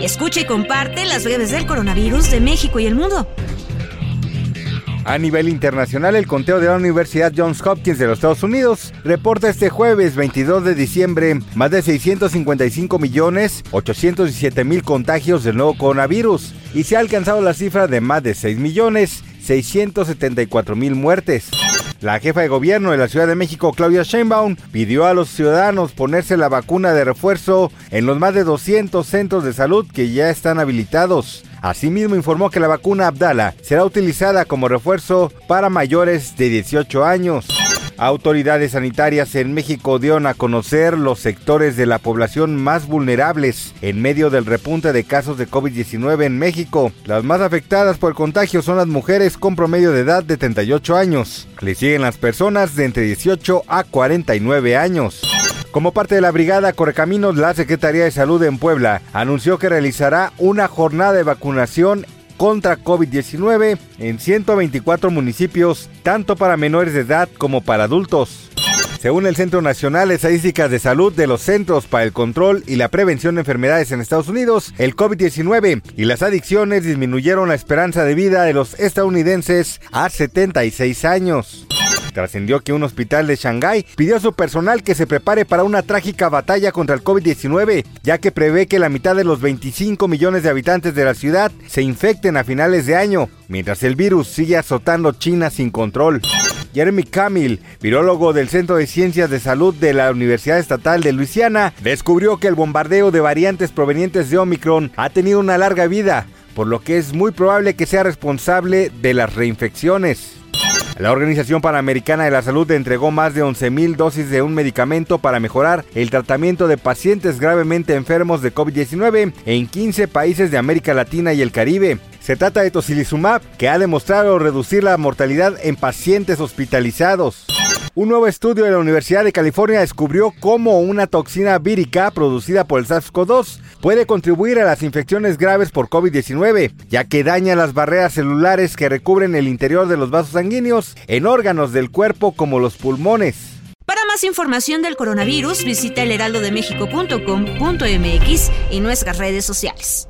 Escucha y comparte las breves del coronavirus de México y el mundo. A nivel internacional, el conteo de la Universidad Johns Hopkins de los Estados Unidos reporta este jueves 22 de diciembre más de 655 millones 817 mil contagios del nuevo coronavirus y se ha alcanzado la cifra de más de 6 millones 674 mil muertes. La jefa de gobierno de la Ciudad de México, Claudia Sheinbaum, pidió a los ciudadanos ponerse la vacuna de refuerzo en los más de 200 centros de salud que ya están habilitados. Asimismo informó que la vacuna Abdala será utilizada como refuerzo para mayores de 18 años. Autoridades sanitarias en México dieron a conocer los sectores de la población más vulnerables en medio del repunte de casos de COVID-19 en México. Las más afectadas por el contagio son las mujeres con promedio de edad de 38 años. Le siguen las personas de entre 18 a 49 años. Como parte de la brigada Correcaminos, la Secretaría de Salud en Puebla anunció que realizará una jornada de vacunación contra COVID-19 en 124 municipios, tanto para menores de edad como para adultos. Según el Centro Nacional de Estadísticas de Salud de los Centros para el Control y la Prevención de Enfermedades en Estados Unidos, el COVID-19 y las adicciones disminuyeron la esperanza de vida de los estadounidenses a 76 años. Trascendió que un hospital de Shanghái pidió a su personal que se prepare para una trágica batalla contra el COVID-19, ya que prevé que la mitad de los 25 millones de habitantes de la ciudad se infecten a finales de año, mientras el virus sigue azotando China sin control. Jeremy Camille, virólogo del Centro de Ciencias de Salud de la Universidad Estatal de Luisiana, descubrió que el bombardeo de variantes provenientes de Omicron ha tenido una larga vida, por lo que es muy probable que sea responsable de las reinfecciones. La Organización Panamericana de la Salud entregó más de 11.000 dosis de un medicamento para mejorar el tratamiento de pacientes gravemente enfermos de COVID-19 en 15 países de América Latina y el Caribe. Se trata de tocilizumab, que ha demostrado reducir la mortalidad en pacientes hospitalizados. Un nuevo estudio de la Universidad de California descubrió cómo una toxina vírica producida por el SARS-CoV-2 puede contribuir a las infecciones graves por COVID-19, ya que daña las barreras celulares que recubren el interior de los vasos sanguíneos en órganos del cuerpo como los pulmones. Para más información del coronavirus, visita elheraldodemexico.com.mx y nuestras redes sociales.